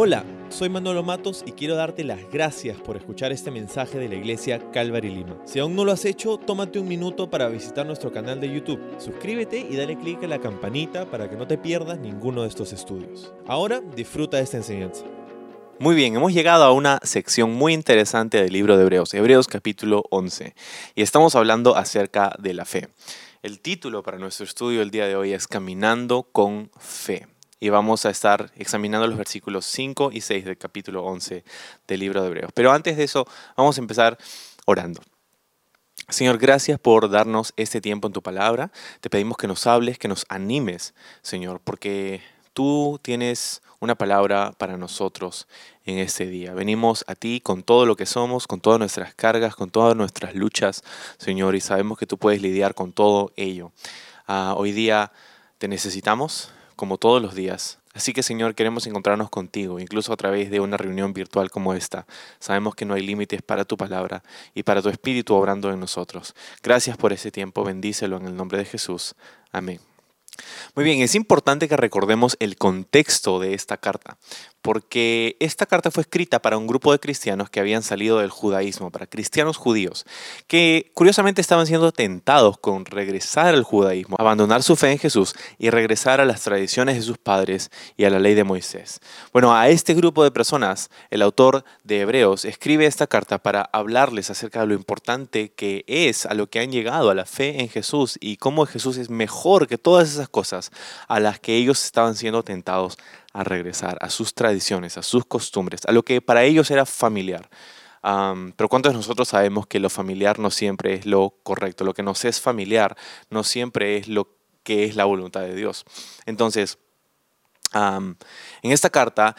Hola, soy Manolo Matos y quiero darte las gracias por escuchar este mensaje de la iglesia Calvary Lima. Si aún no lo has hecho, tómate un minuto para visitar nuestro canal de YouTube. Suscríbete y dale clic a la campanita para que no te pierdas ninguno de estos estudios. Ahora disfruta de esta enseñanza. Muy bien, hemos llegado a una sección muy interesante del libro de Hebreos, Hebreos capítulo 11, y estamos hablando acerca de la fe. El título para nuestro estudio el día de hoy es Caminando con Fe y vamos a estar examinando los versículos 5 y 6 del capítulo 11 del libro de Hebreos. Pero antes de eso, vamos a empezar orando. Señor, gracias por darnos este tiempo en tu palabra. Te pedimos que nos hables, que nos animes, Señor, porque tú tienes una palabra para nosotros en este día. Venimos a ti con todo lo que somos, con todas nuestras cargas, con todas nuestras luchas, Señor, y sabemos que tú puedes lidiar con todo ello. Ah, hoy día te necesitamos, como todos los días. Así que Señor, queremos encontrarnos contigo, incluso a través de una reunión virtual como esta. Sabemos que no hay límites para tu palabra y para tu espíritu obrando en nosotros. Gracias por ese tiempo, bendícelo en el nombre de Jesús. Amén. Muy bien, es importante que recordemos el contexto de esta carta, porque esta carta fue escrita para un grupo de cristianos que habían salido del judaísmo, para cristianos judíos, que curiosamente estaban siendo tentados con regresar al judaísmo, abandonar su fe en Jesús y regresar a las tradiciones de sus padres y a la ley de Moisés. Bueno, a este grupo de personas, el autor de Hebreos escribe esta carta para hablarles acerca de lo importante que es a lo que han llegado a la fe en Jesús y cómo Jesús es mejor que todas esas cosas a las que ellos estaban siendo tentados a regresar, a sus tradiciones, a sus costumbres, a lo que para ellos era familiar. pero ¿cuántos de nosotros sabemos que lo familiar no siempre es lo correcto? Lo que nos es familiar no siempre es lo que es la voluntad de Dios. Entonces, en esta carta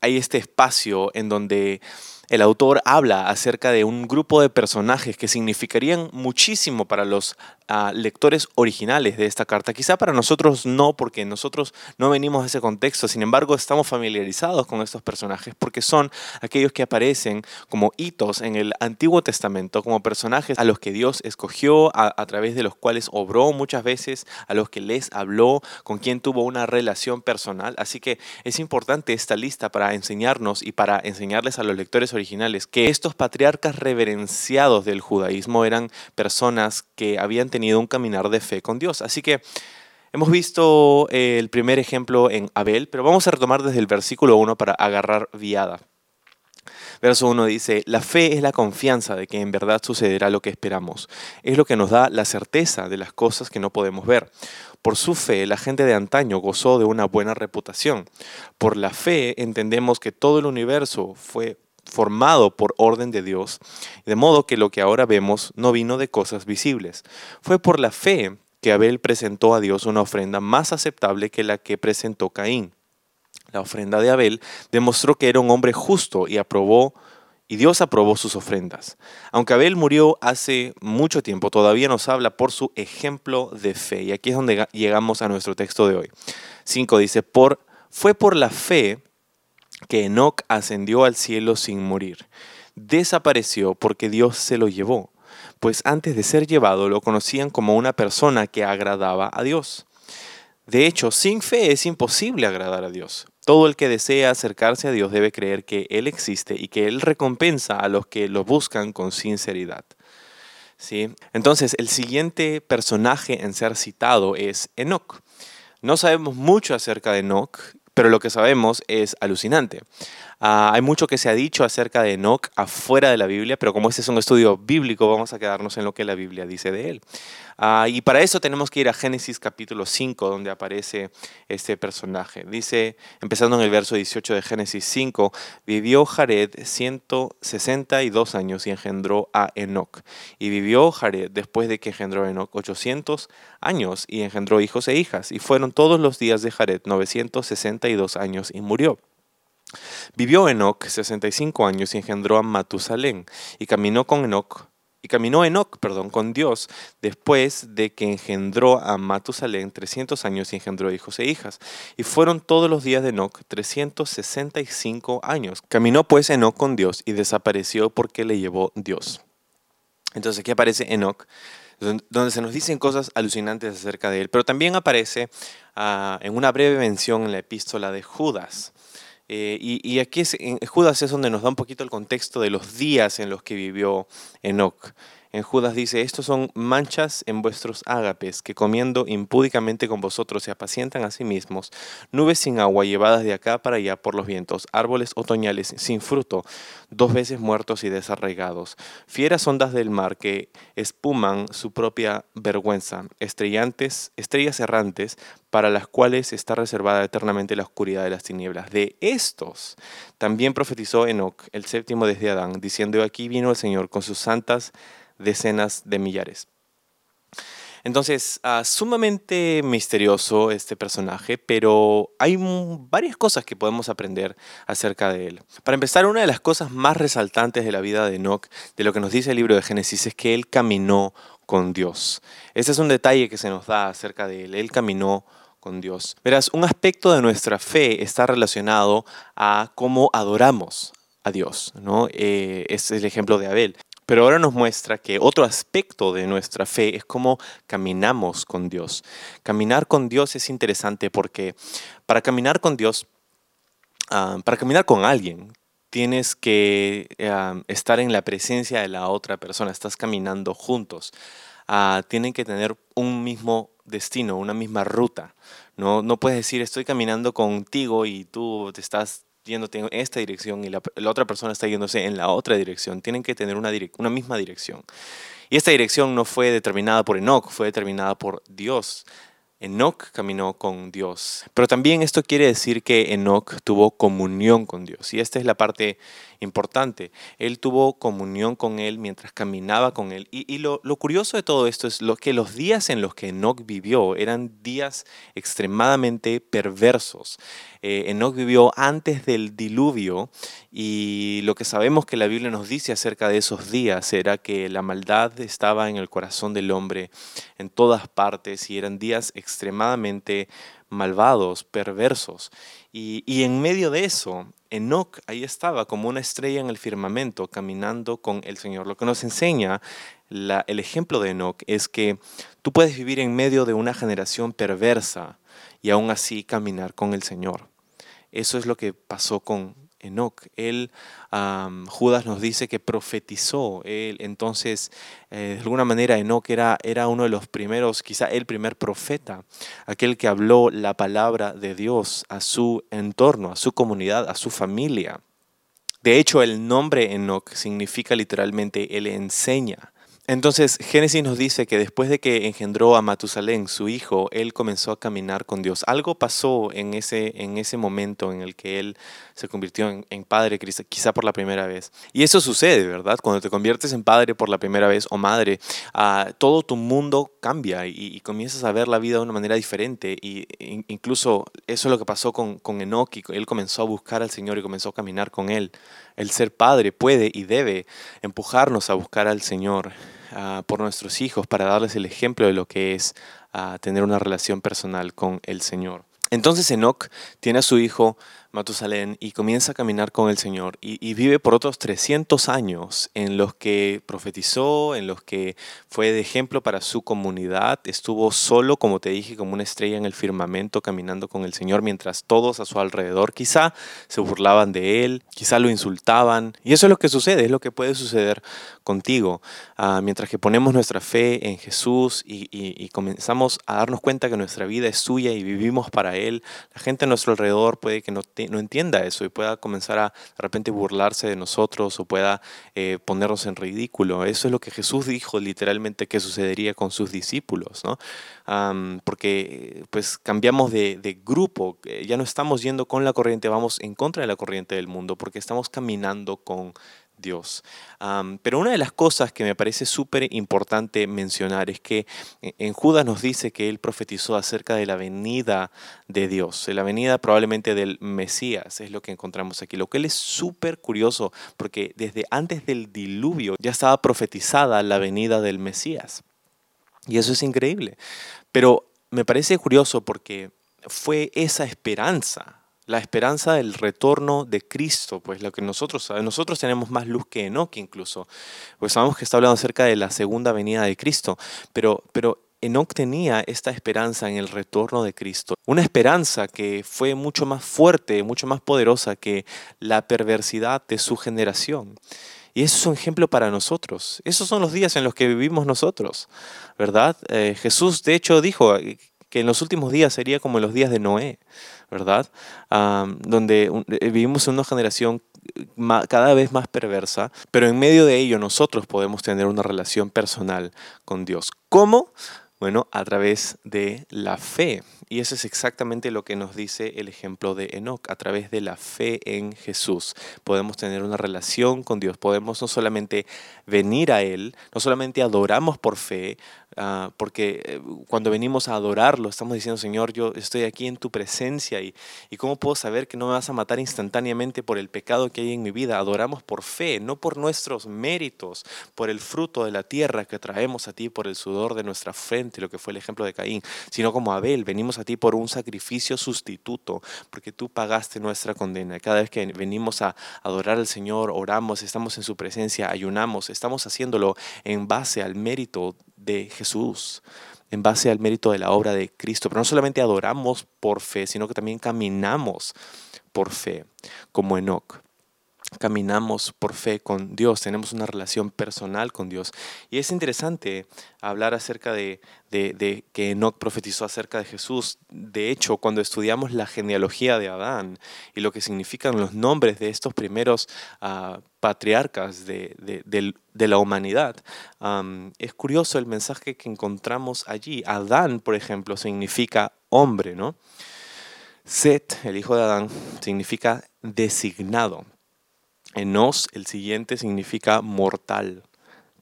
hay este espacio en donde el autor habla acerca de un grupo de personajes que significarían muchísimo para los lectores originales de esta carta. Quizá para nosotros no, porque nosotros no venimos de ese contexto, sin embargo estamos familiarizados con estos personajes porque son aquellos que aparecen como hitos en el Antiguo Testamento, como personajes a los que Dios escogió, a, a través de los cuales obró muchas veces, a los que les habló, con quien tuvo una relación personal. Así que es importante esta lista para enseñarnos y para enseñarles a los lectores originales que estos patriarcas reverenciados del judaísmo eran personas que habían tenido un caminar de fe con Dios. Así que hemos visto eh, el primer ejemplo en Abel, pero vamos a retomar desde el versículo 1 para agarrar viada. Verso 1 dice, la fe es la confianza de que en verdad sucederá lo que esperamos. Es lo que nos da la certeza de las cosas que no podemos ver. Por su fe, la gente de antaño gozó de una buena reputación. Por la fe entendemos que todo el universo fue formado por orden de Dios, de modo que lo que ahora vemos no vino de cosas visibles. Fue por la fe que Abel presentó a Dios una ofrenda más aceptable que la que presentó Caín. La ofrenda de Abel demostró que era un hombre justo y aprobó y Dios aprobó sus ofrendas. Aunque Abel murió hace mucho tiempo, todavía nos habla por su ejemplo de fe. Y aquí es donde llegamos a nuestro texto de hoy. 5 dice, por, fue por la fe que Enoch ascendió al cielo sin morir. Desapareció porque Dios se lo llevó, pues antes de ser llevado lo conocían como una persona que agradaba a Dios. De hecho, sin fe es imposible agradar a Dios. Todo el que desea acercarse a Dios debe creer que Él existe y que Él recompensa a los que lo buscan con sinceridad. ¿Sí? Entonces, el siguiente personaje en ser citado es Enoch. No sabemos mucho acerca de Enoch pero lo que sabemos es alucinante. Ah, hay mucho que se ha dicho acerca de Enoch afuera de la Biblia, pero como este es un estudio bíblico, vamos a quedarnos en lo que la Biblia dice de él. Ah, y para eso tenemos que ir a Génesis capítulo 5, donde aparece este personaje. Dice, empezando en el verso 18 de Génesis 5, vivió Jared 162 años y engendró a Enoch. Y vivió Jared después de que engendró a Enoch 800 años y engendró hijos e hijas. Y fueron todos los días de Jared 962 años y murió. Vivió Enoch 65 años y engendró a Matusalén, y caminó con Enoch, y caminó Enoch, perdón, con Dios después de que engendró a Matusalén 300 años y engendró hijos e hijas. Y fueron todos los días de Enoch 365 años. Caminó pues Enoch con Dios y desapareció porque le llevó Dios. Entonces aquí aparece Enoch, donde se nos dicen cosas alucinantes acerca de él, pero también aparece ah, en una breve mención en la epístola de Judas. Eh, y, aquí es, en Judas es donde nos da un poquito el contexto de los días en los que vivió Enoch. En Judas dice, estos son manchas en vuestros ágapes, que comiendo impúdicamente con vosotros se apacientan a sí mismos, nubes sin agua llevadas de acá para allá por los vientos, árboles otoñales sin fruto, dos veces muertos y desarraigados, fieras ondas del mar que espuman su propia vergüenza, estrellantes, estrellas errantes, para las cuales está reservada eternamente la oscuridad de las tinieblas. De estos también profetizó Enoch, el séptimo desde Adán, diciendo, aquí vino el Señor con sus santas decenas de millares. Entonces, ah, sumamente misterioso este personaje, pero hay varias cosas que podemos aprender acerca de él. Para empezar, una de las cosas más resaltantes de la vida de Enoch, de lo que nos dice el libro de Génesis, es que él caminó con Dios. Ese es un detalle que se nos da acerca de él. Él caminó con Dios. Verás, un aspecto de nuestra fe está relacionado a cómo adoramos a Dios. ¿no? Eh, es el ejemplo de Abel. Pero ahora nos muestra que otro aspecto de nuestra fe es cómo caminamos con Dios. Caminar con Dios es interesante porque para caminar con Dios, ah, para caminar con alguien, tienes que ah, estar en la presencia de la otra persona, estás caminando juntos. Ah, tienen que tener un mismo destino, una misma ruta. No, no puedes decir estoy caminando contigo y tú te estás yéndote en esta dirección y la, otra persona está yéndose en la otra dirección. Tienen que tener una, una misma dirección. Y esta dirección no fue determinada por Enoch, fue determinada por Dios. Enoch caminó con Dios. Pero también esto quiere decir que Enoch tuvo comunión con Dios. Y esta es la parte importante. Él tuvo comunión con Él mientras caminaba con Él. Y, lo, curioso de todo esto es lo que los días en los que Enoch vivió eran días extremadamente perversos. Eh, Enoch vivió antes del diluvio y lo que sabemos que la Biblia nos dice acerca de esos días era que la maldad estaba en el corazón del hombre en todas partes y eran días extremadamente malvados, perversos. Y, y en medio de eso, Enoch ahí estaba como una estrella en el firmamento caminando con el Señor. Lo que nos enseña el ejemplo de Enoch es que tú puedes vivir en medio de una generación perversa y aún así caminar con el Señor. Eso es lo que pasó con Enoch. Él, Judas nos dice que profetizó. Él, entonces, eh, de alguna manera, Enoch era, era uno de los primeros, quizá el primer profeta, aquel que habló la palabra de Dios a su entorno, a su comunidad, a su familia. De hecho, el nombre Enoch significa literalmente Él enseña. Entonces, Génesis nos dice que después de que engendró a Matusalén, su hijo, él comenzó a caminar con Dios. Algo pasó en ese, en ese momento en el que él se convirtió en, padre, quizá por la primera vez. Y eso sucede, ¿verdad? Cuando te conviertes en padre por la primera vez o madre, ah, todo tu mundo cambia y, comienzas a ver la vida de una manera diferente. Y incluso eso es lo que pasó con, con Enoch. él comenzó a buscar al Señor y comenzó a caminar con Él. El ser padre puede y debe empujarnos a buscar al Señor ah, por nuestros hijos para darles el ejemplo de lo que es ah, tener una relación personal con el Señor. Entonces Enoch tiene a su hijo Matusalén y comienza a caminar con el Señor y, vive por otros 300 años en los que profetizó, en los que fue de ejemplo para su comunidad, estuvo solo, como te dije, como una estrella en el firmamento caminando con el Señor mientras todos a su alrededor quizá se burlaban de él, quizá lo insultaban y eso es lo que sucede, es lo que puede suceder contigo. Ah, mientras que ponemos nuestra fe en Jesús y, y comenzamos a darnos cuenta que nuestra vida es suya y vivimos para Él, la gente a nuestro alrededor puede que no te no entienda eso y pueda comenzar a de repente burlarse de nosotros o pueda eh, ponernos en ridículo. Eso es lo que Jesús dijo literalmente que sucedería con sus discípulos, ¿no? porque pues cambiamos de, de grupo, ya no estamos yendo con la corriente, vamos en contra de la corriente del mundo porque estamos caminando con Dios. pero una de las cosas que me parece súper importante mencionar es que en Judas nos dice que él profetizó acerca de la venida de Dios, la venida probablemente del Mesías, es lo que encontramos aquí. Lo que él es súper curioso porque desde antes del diluvio ya estaba profetizada la venida del Mesías. Y eso es increíble. Pero me parece curioso porque fue esa esperanza la esperanza del retorno de Cristo, pues lo que nosotros sabemos, nosotros tenemos más luz que Enoch incluso, pues sabemos que está hablando acerca de la segunda venida de Cristo, pero, pero Enoch tenía esta esperanza en el retorno de Cristo, una esperanza que fue mucho más fuerte, mucho más poderosa que la perversidad de su generación. Y eso es un ejemplo para nosotros. Esos son los días en los que vivimos nosotros, ¿verdad? Eh, Jesús, de hecho, dijo que en los últimos días sería como en los días de Noé, ¿verdad? donde eh, vivimos en una generación cada vez más perversa, pero en medio de ello nosotros podemos tener una relación personal con Dios. ¿Cómo? Bueno, a través de la fe. Y eso es exactamente lo que nos dice el ejemplo de Enoch. A través de la fe en Jesús podemos tener una relación con Dios. Podemos no solamente venir a Él, no solamente adoramos por fe, Ah, porque eh, cuando venimos a adorarlo, estamos diciendo, Señor, yo estoy aquí en tu presencia y, y cómo puedo saber que no me vas a matar instantáneamente por el pecado que hay en mi vida. Adoramos por fe, no por nuestros méritos, por el fruto de la tierra que traemos a ti, por el sudor de nuestra frente, lo que fue el ejemplo de Caín, sino como Abel, venimos a ti por un sacrificio sustituto, porque tú pagaste nuestra condena. Cada vez que venimos a adorar al Señor, oramos, estamos en su presencia, ayunamos, estamos haciéndolo en base al mérito de Jesús, en base al mérito de la obra de Cristo. Pero no solamente adoramos por fe, sino que también caminamos por fe, como Enoch caminamos por fe con Dios, tenemos una relación personal con Dios. Y es interesante hablar acerca de, que Enoch profetizó acerca de Jesús. De hecho, cuando estudiamos la genealogía de Adán y lo que significan los nombres de estos primeros ah, patriarcas de, la humanidad, es curioso el mensaje que encontramos allí. Adán, por ejemplo, significa hombre, ¿no? Set, el hijo de Adán, significa designado. Enos, el siguiente, significa mortal.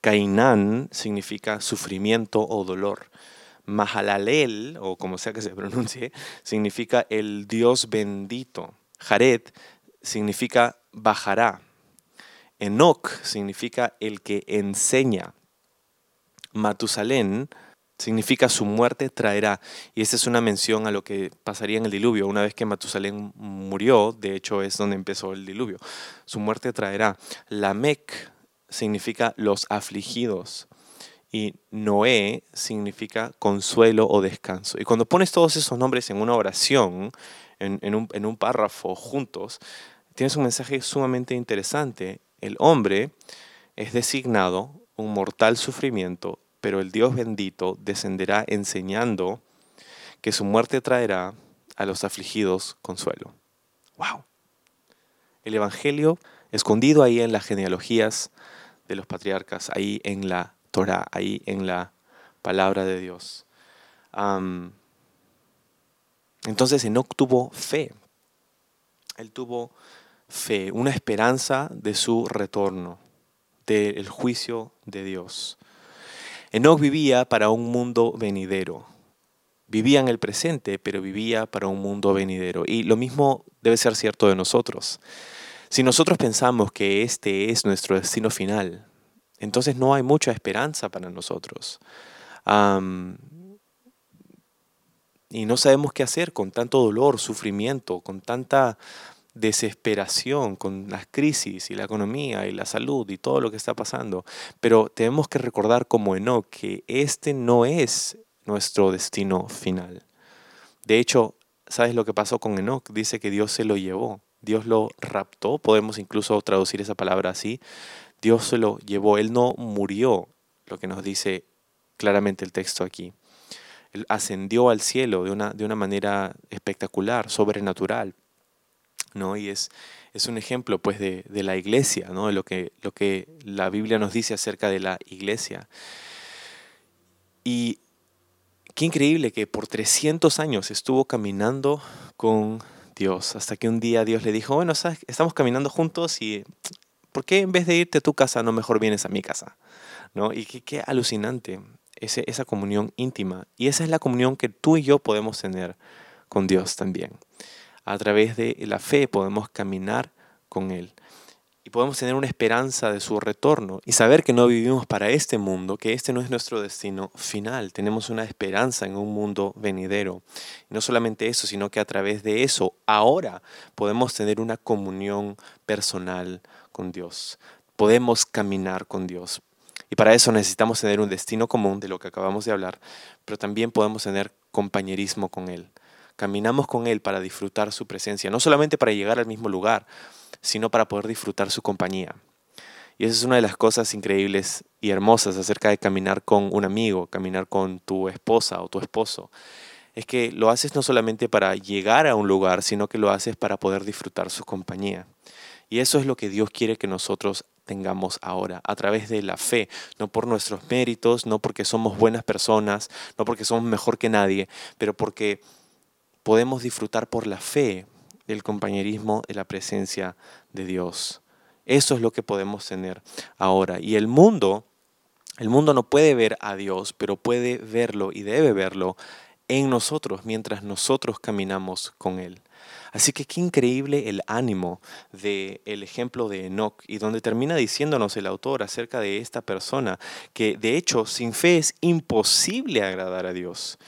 Cainán significa sufrimiento o dolor. Mahalalel, o como sea que se pronuncie, significa el Dios bendito. Jared significa bajará. Enoch significa el que enseña. Matusalén significa su muerte traerá. Y esta es una mención a lo que pasaría en el diluvio. Una vez que Matusalén murió, de hecho es donde empezó el diluvio. Su muerte traerá. Lamec significa los afligidos. Y Noé significa consuelo o descanso. Y cuando pones todos esos nombres en una oración, en un párrafo juntos, tienes un mensaje sumamente interesante. El hombre es designado un mortal sufrimiento pero el Dios bendito descenderá enseñando que su muerte traerá a los afligidos consuelo. ¡Wow! El Evangelio escondido ahí en las genealogías de los patriarcas, ahí en la Torah, ahí en la palabra de Dios. entonces Enoch tuvo fe. Él tuvo fe, una esperanza de su retorno, del juicio de Dios. Enoch vivía para un mundo venidero. Vivía en el presente, pero vivía para un mundo venidero. Y lo mismo debe ser cierto de nosotros. Si nosotros pensamos que este es nuestro destino final, entonces no hay mucha esperanza para nosotros. y no sabemos qué hacer con tanto dolor, sufrimiento, con tanta desesperación con las crisis y la economía y la salud y todo lo que está pasando. Pero tenemos que recordar como Enoch que este no es nuestro destino final. De hecho, ¿sabes lo que pasó con Enoch? Dice que Dios se lo llevó. Dios lo raptó, podemos incluso traducir esa palabra así. Dios se lo llevó, él no murió, lo que nos dice claramente el texto aquí. Él ascendió al cielo de una, de una manera espectacular, sobrenatural. ¿No? Y es, es un ejemplo pues de, la iglesia, ¿no? de lo que, lo que la Biblia nos dice acerca de la iglesia. Y qué increíble que por 300 años estuvo caminando con Dios, hasta que un día Dios le dijo, bueno, estamos caminando juntos y ¿por qué en vez de irte a tu casa no mejor vienes a mi casa? ¿No? Y qué, qué alucinante ese, esa comunión íntima. Y esa es la comunión que tú y yo podemos tener con Dios también a través de la fe podemos caminar con Él. Y podemos tener una esperanza de su retorno y saber que no vivimos para este mundo, que este no es nuestro destino final. Tenemos una esperanza en un mundo venidero. No solamente eso, sino que a través de eso ahora podemos tener una comunión personal con Dios. Podemos caminar con Dios. Y para eso necesitamos tener un destino común de lo que acabamos de hablar, pero también podemos tener compañerismo con Él. Caminamos con Él para disfrutar su presencia, no solamente para llegar al mismo lugar, sino para poder disfrutar su compañía. Y esa es una de las cosas increíbles y hermosas acerca de caminar con un amigo, caminar con tu esposa o tu esposo. Es que lo haces no solamente para llegar a un lugar, sino que lo haces para poder disfrutar su compañía. Y eso es lo que Dios quiere que nosotros tengamos ahora, a través de la fe, no por nuestros méritos, no porque somos buenas personas, no porque somos mejor que nadie, pero porque podemos disfrutar por la fe del compañerismo, de la presencia de Dios. Eso es lo que podemos tener ahora. Y el mundo, el mundo no puede ver a Dios, pero puede verlo y debe verlo en nosotros mientras nosotros caminamos con Él. Así que qué increíble el ánimo del el ejemplo de Enoch y donde termina diciéndonos el autor acerca de esta persona que de hecho sin fe es imposible agradar a Dios.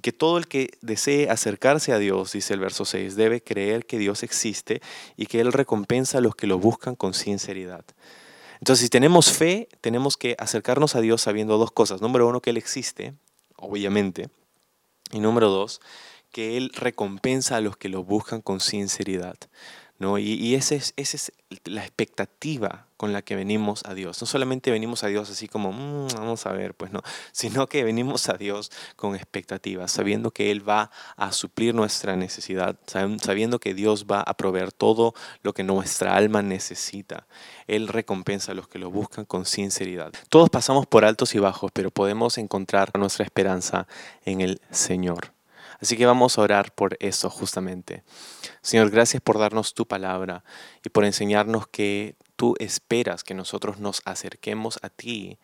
Que todo el que desee acercarse a Dios, dice el verso 6, debe creer que Dios existe y que Él recompensa a los que lo buscan con sinceridad. Entonces, si tenemos fe, tenemos que acercarnos a Dios sabiendo dos cosas. Número uno, que Él existe, obviamente. Y número dos, que Él recompensa a los que lo buscan con sinceridad. ¿No? Y, esa es, la expectativa con la que venimos a Dios. No solamente venimos a Dios así como, mm, vamos a ver, pues no, sino que venimos a Dios con expectativas, sabiendo que Él va a suplir nuestra necesidad, sabiendo que Dios va a proveer todo lo que nuestra alma necesita. Él recompensa a los que lo buscan con sinceridad. Todos pasamos por altos y bajos, pero podemos encontrar nuestra esperanza en el Señor. Así que vamos a orar por eso justamente. Señor, gracias por darnos tu palabra y por enseñarnos que tú esperas que nosotros nos acerquemos a ti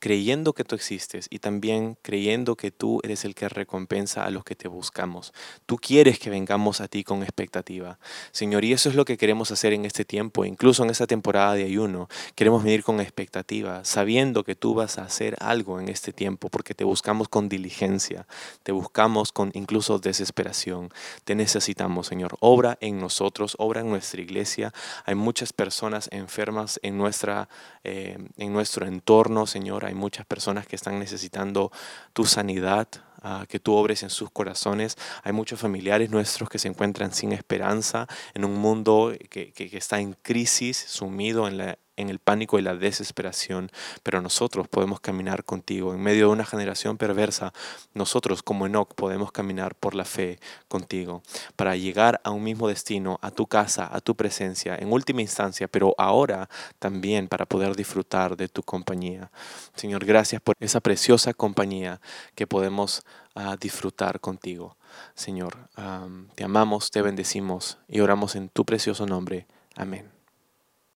creyendo que tú existes y también creyendo que tú eres el que recompensa a los que te buscamos. Tú quieres que vengamos a ti con expectativa. Señor, y eso es lo que queremos hacer en este tiempo, incluso en esta temporada de ayuno. Queremos venir con expectativa, sabiendo que tú vas a hacer algo en este tiempo, porque te buscamos con diligencia, te buscamos con incluso desesperación. Te necesitamos, Señor. Obra en nosotros, obra en nuestra iglesia. Hay muchas personas enfermas en, nuestra, eh, en nuestro entorno, Señor hay muchas personas que están necesitando tu sanidad, ah, que tú obres en sus corazones. Hay muchos familiares nuestros que se encuentran sin esperanza en un mundo que, que está en crisis, sumido en la en el pánico y la desesperación, pero nosotros podemos caminar contigo. En medio de una generación perversa, nosotros como Enoch podemos caminar por la fe contigo para llegar a un mismo destino, a tu casa, a tu presencia, en última instancia, pero ahora también para poder disfrutar de tu compañía. Señor, gracias por esa preciosa compañía que podemos ah, disfrutar contigo. Señor, te amamos, te bendecimos y oramos en tu precioso nombre. Amén.